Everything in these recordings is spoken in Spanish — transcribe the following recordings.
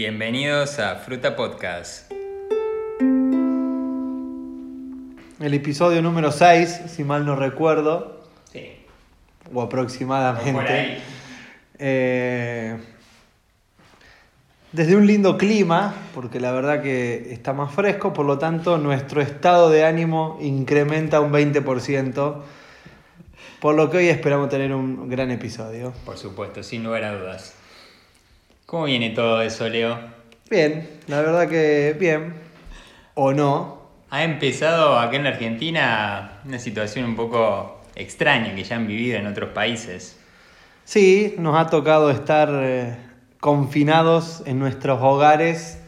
Bienvenidos a Fruta Podcast. El episodio número 6, si mal no recuerdo, Sí. o aproximadamente. Por ahí. Eh, desde un lindo clima, porque la verdad que está más fresco, por lo tanto nuestro estado de ánimo incrementa un 20%, por lo que hoy esperamos tener un gran episodio. Por supuesto, sin lugar a dudas. ¿Cómo viene todo eso, Leo? Bien, la verdad que bien, o no. Ha empezado acá en la Argentina una situación un poco extraña que ya han vivido en otros países. Sí, nos ha tocado estar eh, confinados en nuestros hogares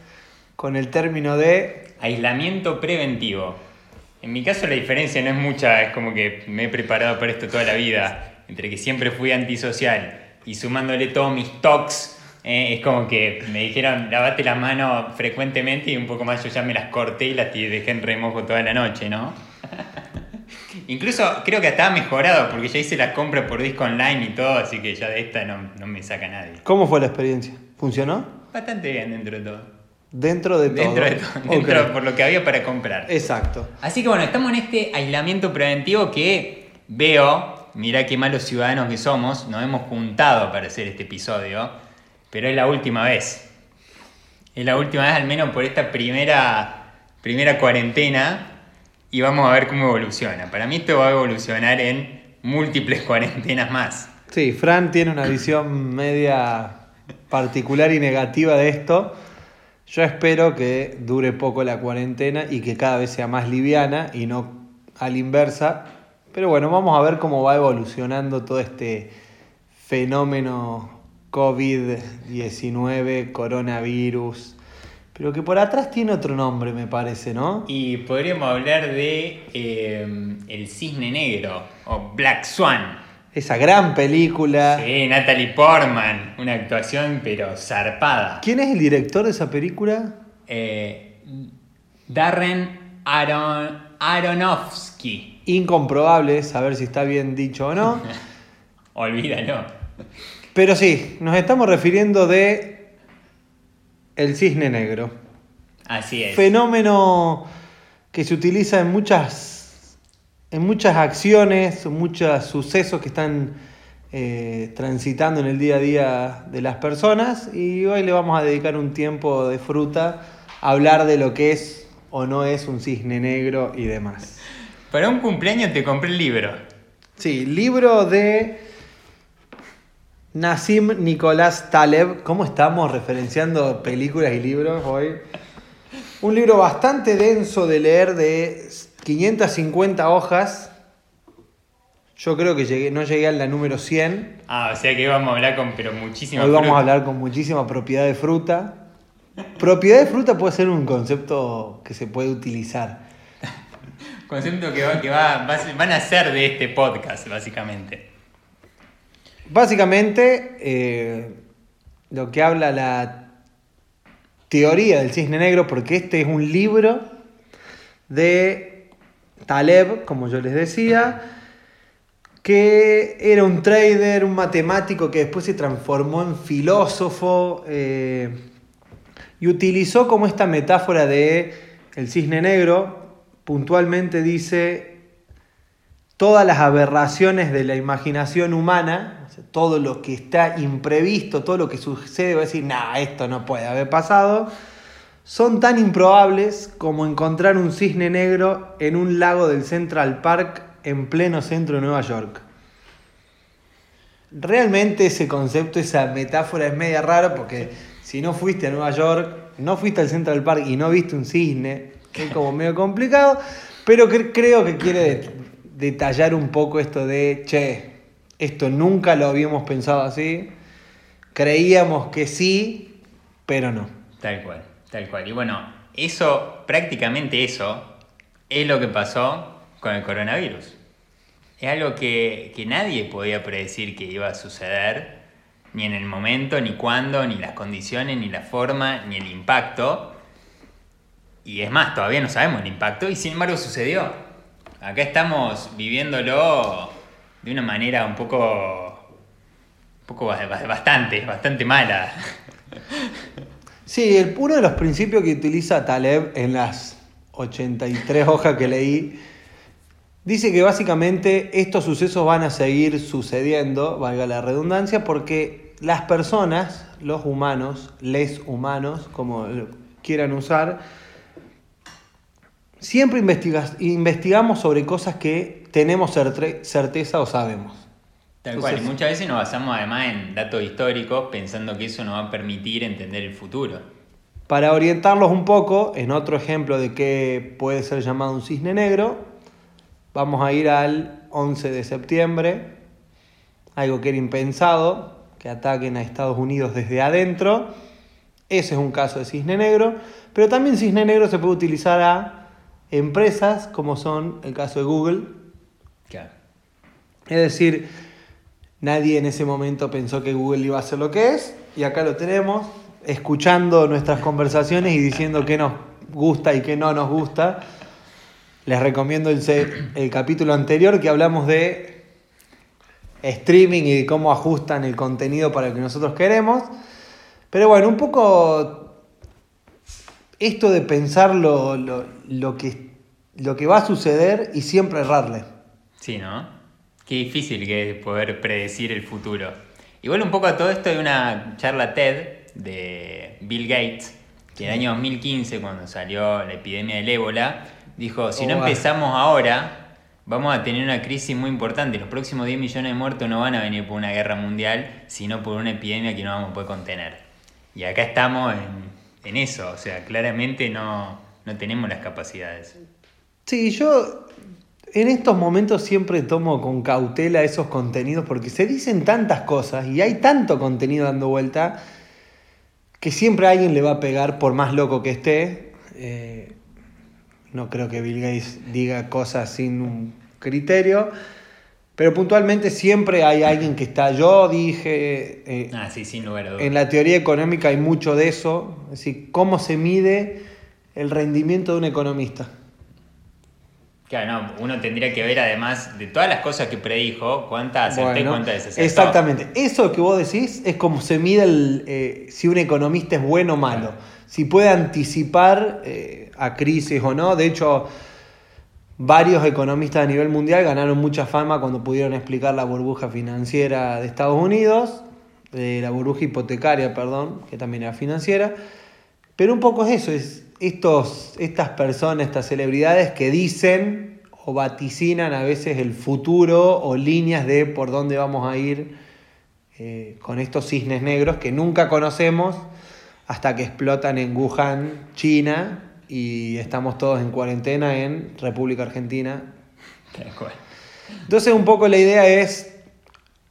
con el término de Aislamiento preventivo. En mi caso la diferencia no es mucha, es como que me he preparado para esto toda la vida, entre que siempre fui antisocial y sumándole todos mis tocs, eh, es como que me dijeron lavate las manos frecuentemente y un poco más yo ya me las corté y las dejé en remojo toda la noche, ¿no? Incluso creo que hasta ha mejorado porque ya hice la compra por disco online y todo, así que ya de esta no, no me saca nadie. ¿Cómo fue la experiencia? ¿Funcionó? Bastante bien dentro de todo. Dentro de todo. Dentro de todo, dentro por lo que había para comprar. Exacto. Así que bueno, estamos en este aislamiento preventivo que veo, mira qué malos ciudadanos que somos, nos hemos juntado para hacer este episodio, pero es la última vez. Es la última vez al menos por esta primera, primera cuarentena y vamos a ver cómo evoluciona. Para mí esto va a evolucionar en múltiples cuarentenas más. Sí, Fran tiene una visión media particular y negativa de esto. Yo espero que dure poco la cuarentena y que cada vez sea más liviana y no a la inversa. Pero bueno, vamos a ver cómo va evolucionando todo este fenómeno COVID-19, coronavirus. Pero que por atrás tiene otro nombre, me parece, ¿no? Y podríamos hablar de eh, El Cisne Negro o Black Swan. Esa gran película. Sí, Natalie Portman, una actuación pero zarpada. ¿Quién es el director de esa película? Eh, Darren Aron, Aronofsky. Incomprobable saber si está bien dicho o no. Olvídalo. Pero sí, nos estamos refiriendo de el cisne negro. Así es. Fenómeno que se utiliza en muchas, en muchas acciones, en muchos sucesos que están eh, transitando en el día a día de las personas. Y hoy le vamos a dedicar un tiempo de fruta a hablar de lo que es o no es un cisne negro y demás. Para un cumpleaños te compré el libro. Sí, libro de Nassim Nicolás Taleb. ¿Cómo estamos referenciando películas y libros hoy? Un libro bastante denso de leer de 550 hojas. Yo creo que llegué, no llegué a la número 100. Ah, o sea que vamos a hablar con pero muchísima Hoy vamos fruta. a hablar con muchísima propiedad de fruta. Propiedad de fruta puede ser un concepto que se puede utilizar. Concepto que, va, que va, va van a ser de este podcast, básicamente. Básicamente, eh, lo que habla la teoría del cisne negro, porque este es un libro de Taleb, como yo les decía, que era un trader, un matemático que después se transformó en filósofo eh, y utilizó como esta metáfora de el cisne negro, puntualmente dice todas las aberraciones de la imaginación humana, todo lo que está imprevisto, todo lo que sucede, va a decir, nah, esto no puede haber pasado, son tan improbables como encontrar un cisne negro en un lago del Central Park en pleno centro de Nueva York. Realmente ese concepto, esa metáfora es media rara porque si no fuiste a Nueva York, no fuiste al Central Park y no viste un cisne, es como medio complicado, pero cre- creo que quiere det- detallar un poco esto de, che, esto nunca lo habíamos pensado así, creíamos que sí, pero no. Tal cual, tal cual. Y bueno, eso, prácticamente eso, es lo que pasó con el coronavirus. Es algo que, que nadie podía predecir que iba a suceder, ni en el momento, ni cuándo, ni las condiciones, ni la forma, ni el impacto. Y es más, todavía no sabemos el impacto y sin embargo sucedió. Acá estamos viviéndolo de una manera un poco, un poco ba- ba- bastante, bastante mala. Sí, el, uno de los principios que utiliza Taleb en las 83 hojas que leí, dice que básicamente estos sucesos van a seguir sucediendo, valga la redundancia, porque las personas, los humanos, les humanos, como quieran usar, siempre investigamos sobre cosas que tenemos certeza o sabemos. Tal cual, y muchas veces nos basamos además en datos históricos pensando que eso nos va a permitir entender el futuro. Para orientarlos un poco, en otro ejemplo de qué puede ser llamado un cisne negro, vamos a ir al 11 de septiembre, algo que era impensado, que ataquen a Estados Unidos desde adentro. Ese es un caso de cisne negro, pero también cisne negro se puede utilizar a empresas como son el caso de Google. Es decir, Nadie en ese momento pensó que Google iba a ser lo que es y acá lo tenemos, escuchando nuestras conversaciones y diciendo qué nos gusta y qué no nos gusta. Les recomiendo el, el capítulo anterior que hablamos de streaming y de cómo ajustan el contenido para lo que nosotros queremos. Pero bueno, un poco esto de pensar lo, lo, que, lo que va a suceder y siempre errarle. Sí, ¿no? Qué difícil que es poder predecir el futuro. Igual un poco a todo esto hay una charla TED de Bill Gates, que en el año 2015, cuando salió la epidemia del ébola, dijo, si no oh, empezamos ahora, vamos a tener una crisis muy importante. Los próximos 10 millones de muertos no van a venir por una guerra mundial, sino por una epidemia que no vamos a poder contener. Y acá estamos en, eso, o sea, claramente no, no tenemos las capacidades. Sí, yo en estos momentos siempre tomo con cautela esos contenidos porque se dicen tantas cosas y hay tanto contenido dando vuelta que siempre a alguien le va a pegar por más loco que esté. Eh, no creo que Bill Gates diga cosas sin un criterio, pero puntualmente siempre hay alguien que está, yo dije, eh, ah, sí, sin lugar en la teoría económica hay mucho de eso, es decir, cómo se mide el rendimiento de un economista. Claro, no, uno tendría que ver además de todas las cosas que predijo, cuántas acerté, cuántas Exactamente. Eso que vos decís es como se mide el, eh, si un economista es bueno o malo. Si puede anticipar eh, a crisis o no. De hecho, varios economistas a nivel mundial ganaron mucha fama cuando pudieron explicar la burbuja financiera de Estados Unidos, la burbuja hipotecaria, perdón, que también era financiera. Pero un poco es eso, es estos, estas personas, estas celebridades que dicen o vaticinan a veces el futuro o líneas de por dónde vamos a ir eh, con estos cisnes negros que nunca conocemos hasta que explotan en Wuhan, China, y estamos todos en cuarentena en República Argentina. Entonces un poco la idea es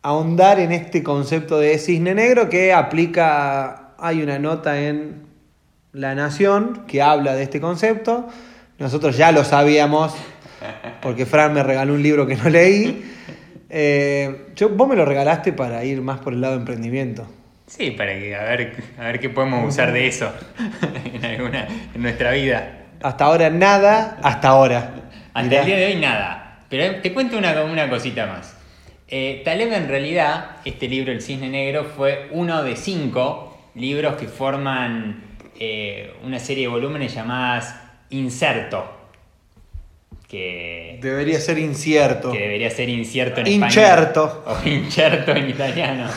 ahondar en este concepto de cisne negro que aplica, hay una nota en la Nación, que habla de este concepto. Nosotros ya lo sabíamos, porque Fran me regaló un libro que no leí. Eh, yo, vos me lo regalaste para ir más por el lado de emprendimiento. Sí, para que a ver, a ver qué podemos usar de eso en, alguna, en nuestra vida. Hasta ahora nada, hasta ahora. Hasta el día de hoy nada. Pero te cuento una, una cosita más. Eh, Taleb en realidad, este libro, El Cisne Negro, fue uno de cinco libros que forman eh, una serie de volúmenes llamadas Inserto. Que debería ser incierto. Que debería ser incierto en Incerto. O incierto en italiano.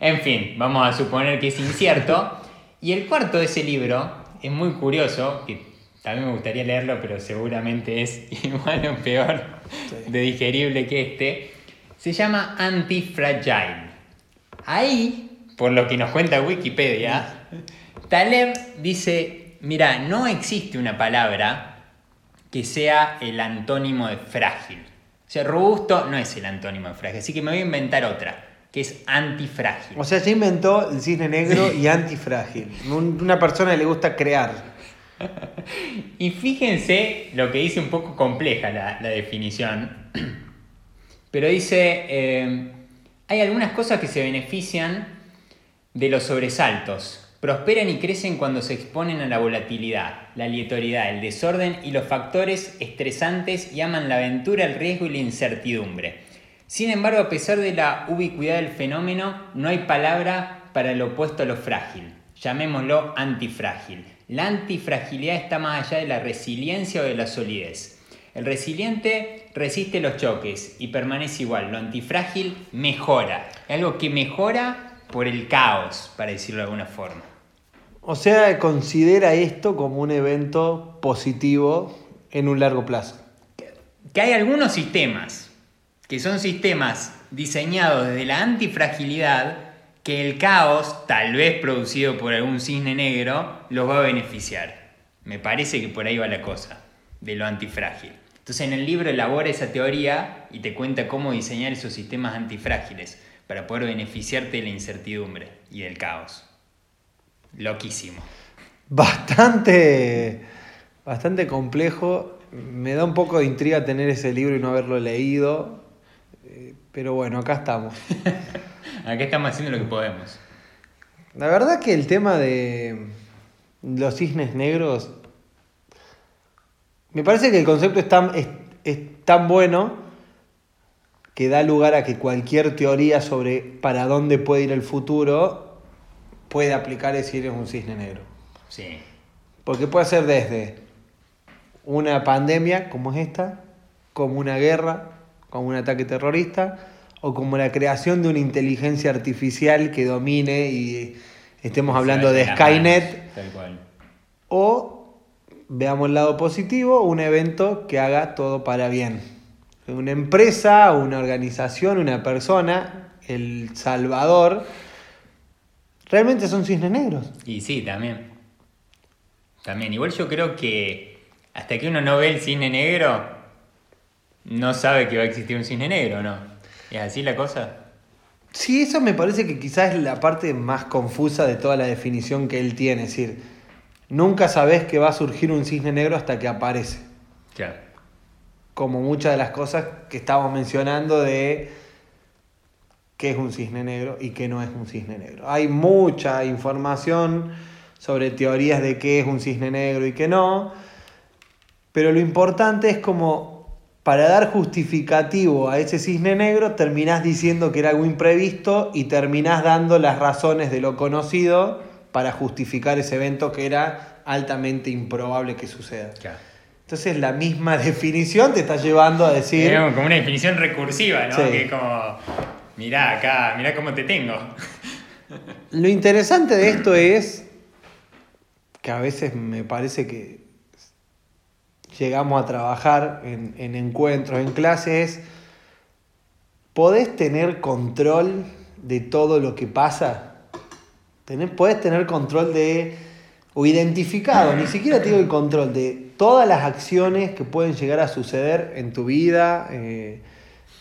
En fin, vamos a suponer que es incierto. Y el cuarto de ese libro es muy curioso, que también me gustaría leerlo, pero seguramente es igual o peor de digerible que este. Se llama Antifragile. Ahí, por lo que nos cuenta Wikipedia, Taleb dice, mira, no existe una palabra que sea el antónimo de frágil. O sea, robusto no es el antónimo de frágil, así que me voy a inventar otra, que es antifrágil. O sea, se inventó el cisne negro y antifrágil. Una persona le gusta crear. y fíjense lo que dice un poco compleja la, definición, pero dice, eh, hay algunas cosas que se benefician de los sobresaltos Prosperan y crecen cuando se exponen a la volatilidad, la aleatoriedad, el desorden y los factores estresantes y aman la aventura, el riesgo y la incertidumbre. Sin embargo, a pesar de la ubicuidad del fenómeno, no hay palabra para el opuesto a lo frágil. llamémoslo antifrágil. La antifragilidad está más allá de la resiliencia o de la solidez. El resiliente resiste los choques y permanece igual. Lo antifrágil mejora. Es algo que mejora por el caos, para decirlo de alguna forma. O sea, considera esto como un evento positivo en un largo plazo. Que hay algunos sistemas, que son sistemas diseñados desde la antifragilidad, que el caos, tal vez producido por algún cisne negro, los va a beneficiar. Me parece que por ahí va la cosa, de lo antifrágil. Entonces en el libro elabora esa teoría y te cuenta cómo diseñar esos sistemas antifrágiles para poder beneficiarte de la incertidumbre y del caos. Loquísimo. Bastante, bastante complejo. Me da un poco de intriga tener ese libro y no haberlo leído. Pero bueno, acá estamos. Acá estamos haciendo lo que podemos. La verdad que el tema de los cisnes negros, me parece que el concepto es tan, es, es tan bueno que da lugar a que cualquier teoría sobre para dónde puede ir el futuro puede aplicar y decir es un cisne negro. Sí. Porque puede ser desde una pandemia como es esta, como una guerra, como un ataque terrorista, o como la creación de una inteligencia artificial que domine y estemos hablando de Skynet, manos, tal cual. o veamos el lado positivo, un evento que haga todo para bien. Una empresa, una organización, una persona, el Salvador, realmente son cisnes negros. Y sí, también. También. Igual yo creo que hasta que uno no ve el cisne negro, no sabe que va a existir un cisne negro, ¿no? ¿Es así la cosa? Sí, eso me parece que quizás es la parte más confusa de toda la definición que él tiene. Es decir, nunca sabes que va a surgir un cisne negro hasta que aparece. Claro. Como muchas de las cosas que estamos mencionando de qué es un cisne negro y qué no es un cisne negro. Hay mucha información sobre teorías de qué es un cisne negro y qué no, pero lo importante es como para dar justificativo a ese cisne negro terminás diciendo que era algo imprevisto y terminás dando las razones de lo conocido para justificar ese evento que era altamente improbable que suceda. Claro. Entonces la misma definición te está llevando a decir... Es como una definición recursiva, ¿no? Sí. Que es como, mirá acá, mirá cómo te tengo. Lo interesante de esto es que a veces me parece que llegamos a trabajar en, en encuentros, en clases, ¿podés tener control de todo lo que pasa? Tenés, ¿Podés tener control de, o identificado, ni siquiera te digo el control, de todas las acciones que pueden llegar a suceder en tu vida, eh,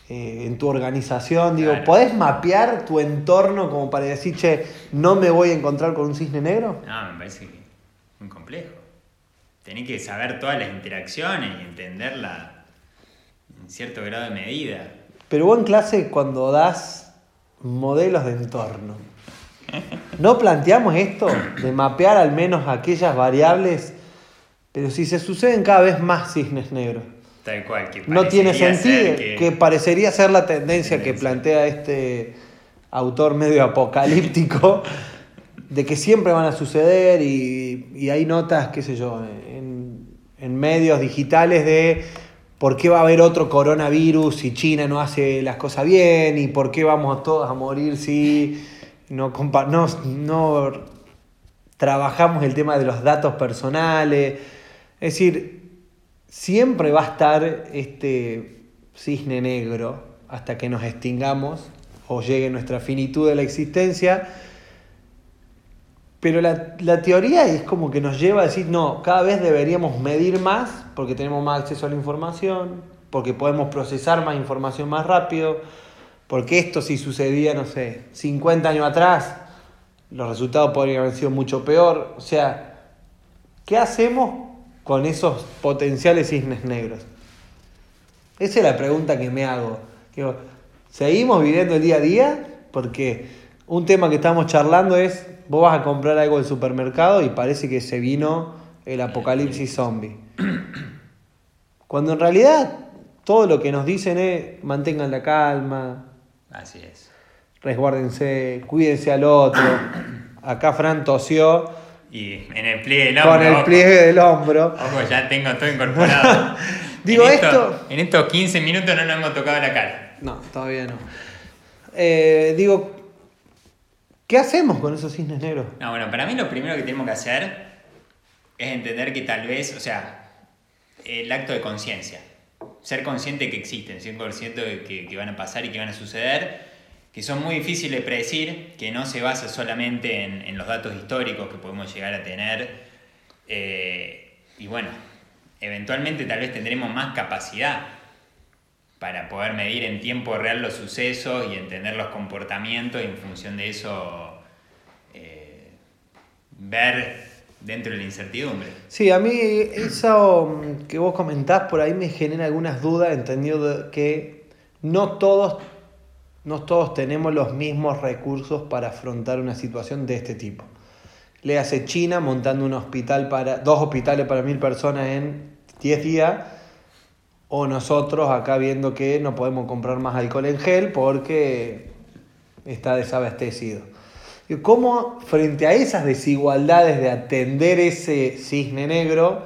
eh, en tu organización? Digo, Claro. ¿podés mapear tu entorno como para decir, che, no me voy a encontrar con un cisne negro? No, me parece que es muy complejo. Tenés que saber todas las interacciones y entenderla en cierto grado de medida. Pero vos en clase cuando das modelos de entorno, ¿no planteamos esto de mapear al menos aquellas variables? Pero si se suceden cada vez más cisnes negros, Tal cual. Que no tiene sentido, que... parecería ser la tendencia que plantea este autor medio apocalíptico, de que siempre van a suceder y, y hay notas, qué sé yo, en, medios digitales de por qué va a haber otro coronavirus si China no hace las cosas bien y por qué vamos todos a morir si no, no, no trabajamos el tema de los datos personales. Es decir, siempre va a estar este cisne negro hasta que nos extingamos o llegue nuestra finitud de la existencia. Pero la, la teoría es como que nos lleva a decir, no, cada vez deberíamos medir más porque tenemos más acceso a la información, porque podemos procesar más información más rápido, porque esto si sucedía, no sé, 50 años atrás, los resultados podrían haber sido mucho peor. O sea, ¿qué hacemos con esos potenciales cisnes negros? Esa es la pregunta que me hago. ¿seguimos viviendo el día a día? Porque un tema que estamos charlando es, vos vas a comprar algo del supermercado y parece que se vino el apocalipsis zombie. Cuando en realidad todo lo que nos dicen es, mantengan la calma, Así es. resguárdense, cuídense al otro. Acá Fran tosió Y en el pliegue del hombro. con el ojo. pliegue del hombro. Ojo, ya tengo todo incorporado. Digo, En esto- En estos 15 minutos no nos hemos tocado la cara. No, todavía no. Eh, digo, ¿qué hacemos con esos cisnes negros? No, bueno, para mí lo primero que tenemos que hacer es entender que tal vez, o sea, el acto de conciencia. Ser consciente que existen, ser consciente de que, van a pasar y que van a suceder, que son muy difíciles de predecir, que no se basa solamente en, en los datos históricos que podemos llegar a tener. eh, y bueno, eventualmente tal vez tendremos más capacidad para poder medir en tiempo real los sucesos y entender los comportamientos y en función de eso eh, ver dentro de la incertidumbre. Sí, a mí eso que vos comentás por ahí me genera algunas dudas, entendiendo que no todos, no todos tenemos los mismos recursos para afrontar una situación de este tipo. Le hace China montando un hospital para, dos hospitales para mil personas en 10 días, o nosotros acá viendo que no podemos comprar más alcohol en gel porque está desabastecido. Y cómo frente a esas desigualdades de atender ese cisne negro,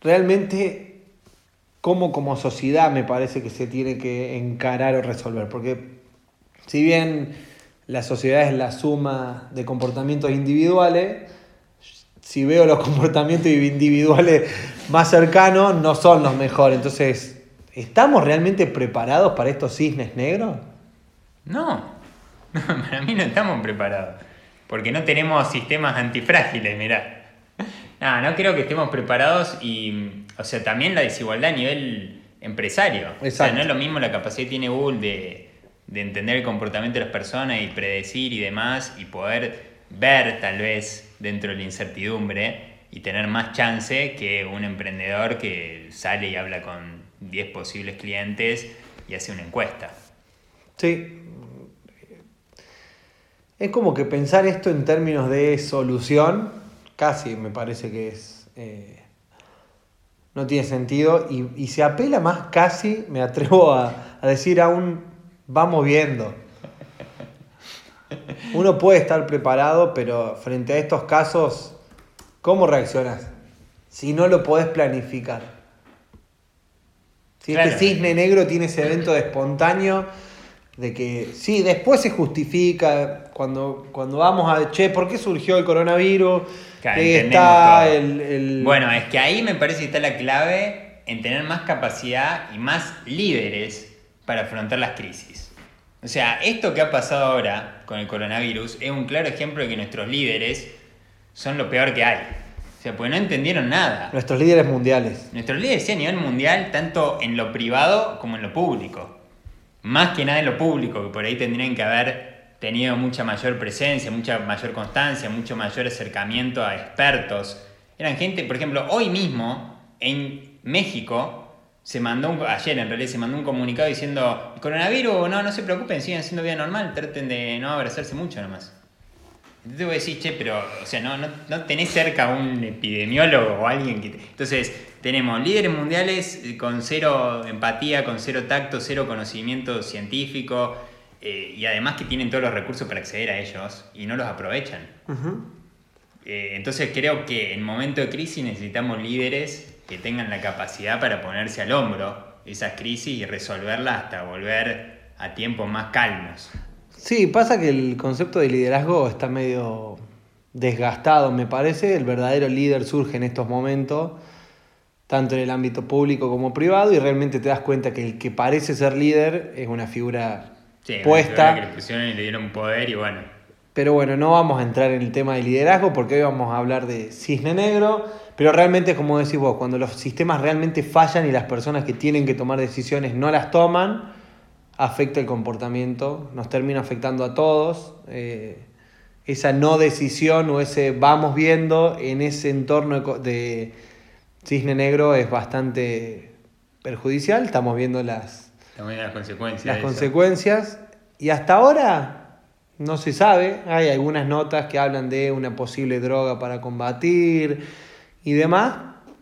realmente cómo como sociedad me parece que se tiene que encarar o resolver. Porque si bien la sociedad es la suma de comportamientos individuales, si veo los comportamientos individuales más cercanos, no son los mejores. Entonces, ¿estamos realmente preparados para estos cisnes negros? No, no, para mí no estamos preparados. Porque no tenemos sistemas antifrágiles, mirá. No, no creo que estemos preparados y, o sea, también la desigualdad a nivel empresario. O sea, Exacto. no es lo mismo la capacidad que tiene Google de, de entender el comportamiento de las personas y predecir y demás y poder ver tal vez dentro de la incertidumbre y tener más chance que un emprendedor que sale y habla con 10 posibles clientes y hace una encuesta. Sí. Es como que pensar esto en términos de solución, casi me parece que es. eh, no tiene sentido. Y, y se apela más, casi, me atrevo a, a decir aún, vamos viendo. Uno puede estar preparado, pero frente a estos casos, ¿cómo reaccionas? Si no lo podés planificar. Si Claro. este cisne negro tiene ese evento de espontáneo, de que sí, después se justifica cuando, cuando vamos a, che, ¿por qué surgió el coronavirus? Claro, está todo. el, el- Bueno, es que ahí me parece que está la clave en tener más capacidad y más líderes para afrontar las crisis. O sea, esto que ha pasado ahora con el coronavirus es un claro ejemplo de que nuestros líderes son lo peor que hay. O sea, porque no entendieron nada. nuestros líderes mundiales. Nuestros líderes sí, a nivel mundial, tanto en lo privado como en lo público. Más que nada en lo público, que por ahí tendrían que haber tenido mucha mayor presencia, mucha mayor constancia, mucho mayor acercamiento a expertos. Eran gente, por ejemplo, hoy mismo en México se mandó un, ayer en realidad se mandó un comunicado diciendo, "El coronavirus, no, no se preocupen, sigan haciendo vida normal, traten de no abrazarse mucho nomás. Entonces vos decís, che, pero, o sea, no, no, no tenés cerca un epidemiólogo o alguien que... te- Entonces, tenemos líderes mundiales eh, con cero empatía, con cero tacto, cero conocimiento científico, eh, y además que tienen todos los recursos para acceder a ellos y no los aprovechan. Eh, entonces creo que en momento de crisis necesitamos líderes que tengan la capacidad para ponerse al hombro esas crisis y resolverlas hasta volver a tiempos más calmos. Sí, pasa que el concepto de liderazgo está medio desgastado, me parece. El verdadero líder surge en estos momentos, tanto en el ámbito público como privado, y realmente te das cuenta que el que parece ser líder es una figura Sí, una puesta. figura que le pusieron y le dieron poder y bueno. Pero bueno, no vamos a entrar en el tema de liderazgo porque hoy vamos a hablar de cisne negro. Pero realmente, como decís vos, cuando los sistemas realmente fallan y las personas que tienen que tomar decisiones no las toman, afecta el comportamiento, nos termina afectando a todos. Eh, esa no decisión o ese vamos viendo en ese entorno de cisne negro es bastante perjudicial. Estamos viendo las, También las consecuencias. las consecuencias. Y hasta ahora no se sabe. Hay algunas notas que hablan de una posible droga para combatir y demás.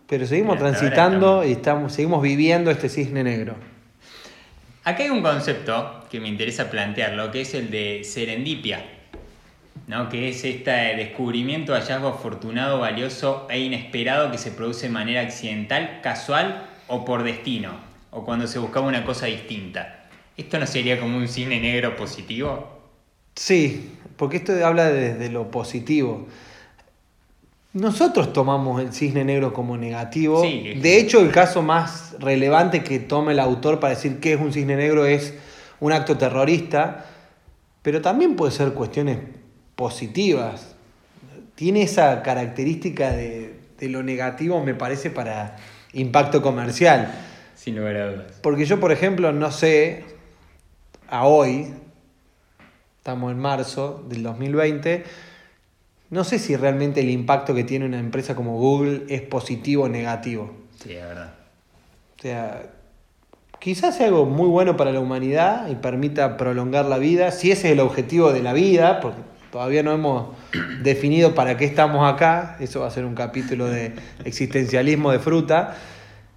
Pero seguimos transitando y estamos, seguimos viviendo este cisne negro. Acá hay un concepto que me interesa plantearlo, que es el de serendipia. ¿no? que es este descubrimiento, hallazgo afortunado, valioso e inesperado que se produce de manera accidental, casual o por destino, o cuando se buscaba una cosa distinta. ¿Esto no sería como un cine negro positivo? Sí, porque esto habla desde lo positivo. Nosotros tomamos el cisne negro como negativo. Sí. De hecho, el caso más relevante que toma el autor para decir qué es un cisne negro es un acto terrorista, pero también puede ser cuestiones positivas. Tiene esa característica de, de lo negativo, me parece, para impacto comercial. Sin lugar a dudas. Porque yo, por ejemplo, no sé, a hoy, estamos en marzo del 2020, no sé si realmente el impacto que tiene una empresa como Google es positivo o negativo. Sí, es verdad. O sea, quizás sea algo muy bueno para la humanidad y permita prolongar la vida, si ese es el objetivo de la vida, porque todavía no hemos definido para qué estamos acá, eso va a ser un capítulo de existencialismo de fruta,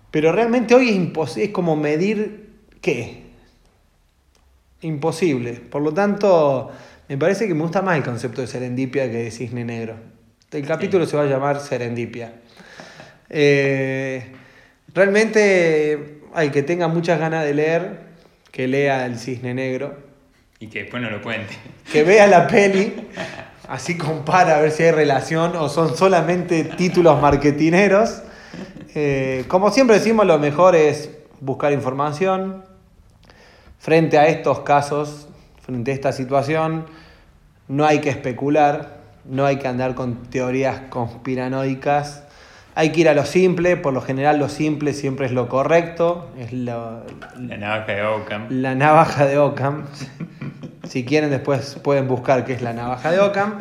pero realmente hoy es, es como medir qué. Imposible. Por lo tanto, me parece que me gusta más el concepto de serendipia que de cisne negro. El capítulo se va a llamar Serendipia. Eh, realmente, al que tenga muchas ganas de leer, que lea El Cisne Negro, Y que después no lo cuente. que vea la peli, así compara a ver si hay relación o son solamente títulos marketineros. Eh, como siempre decimos, lo mejor es buscar información. Frente a estos casos, frente a esta situación, no hay que especular, no hay que andar con teorías conspiranoicas. Hay que ir a lo simple, por lo general lo simple siempre es lo correcto, es lo- La navaja de Ockham. la navaja de Ockham. si quieren, después pueden buscar qué es la navaja de Ockham.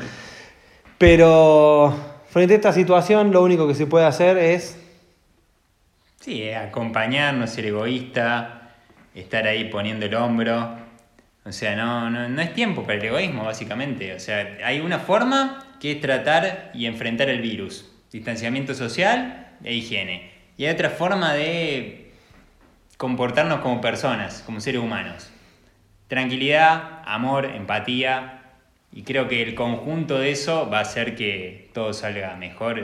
Pero frente a esta situación, lo único que se puede hacer es. Sí, acompañar, no ser egoísta, estar ahí poniendo el hombro. O sea, no, no, no es tiempo para el egoísmo, básicamente. O sea, hay una forma que es tratar y enfrentar el virus. Distanciamiento social e higiene. Y hay otra forma de comportarnos como personas, como seres humanos. Tranquilidad, amor, empatía. Y creo que el conjunto de eso va a hacer que todo salga mejor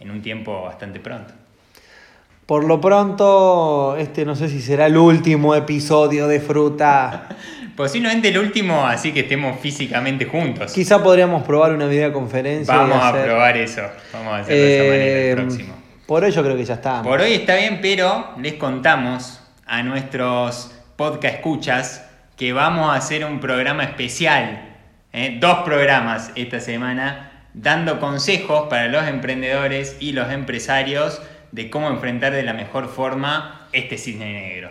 en- un tiempo bastante pronto. Por lo pronto, este no sé si será el último episodio de Fruta. Posiblemente el último, así que estemos físicamente juntos. Quizá podríamos probar una videoconferencia. Vamos a probar eso. Vamos a hacerlo de esa manera Eh, el próximo. Por hoy yo creo que ya está. Por hoy está bien, pero les contamos a nuestros podcast escuchas que vamos a hacer un programa especial, ¿eh? dos programas esta semana, dando consejos para los emprendedores y los empresarios de cómo enfrentar de la mejor forma este cisne negro.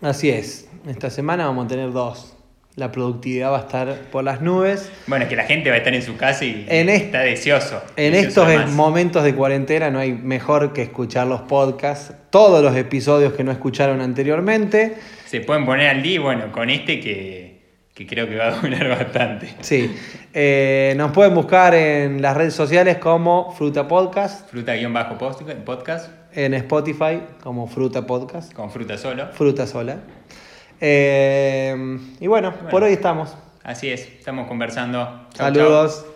Así es. Esta semana vamos a tener dos. La productividad va a estar por las nubes. Bueno, es que la gente va a estar en su casa y En est- está deseoso. En deseoso estos momentos de cuarentena no hay mejor que escuchar los podcasts, todos los episodios que no escucharon anteriormente. Se pueden poner al día, bueno, con este que, que creo que va a durar bastante. Sí, Eh, nos pueden buscar en las redes sociales como Fruta Podcast, Fruta-podcast en Spotify como Fruta Podcast, con fruta solo. Fruta Sola. Eh, y bueno, por hoy estamos. Así es, estamos conversando. Chau, chau. Saludos.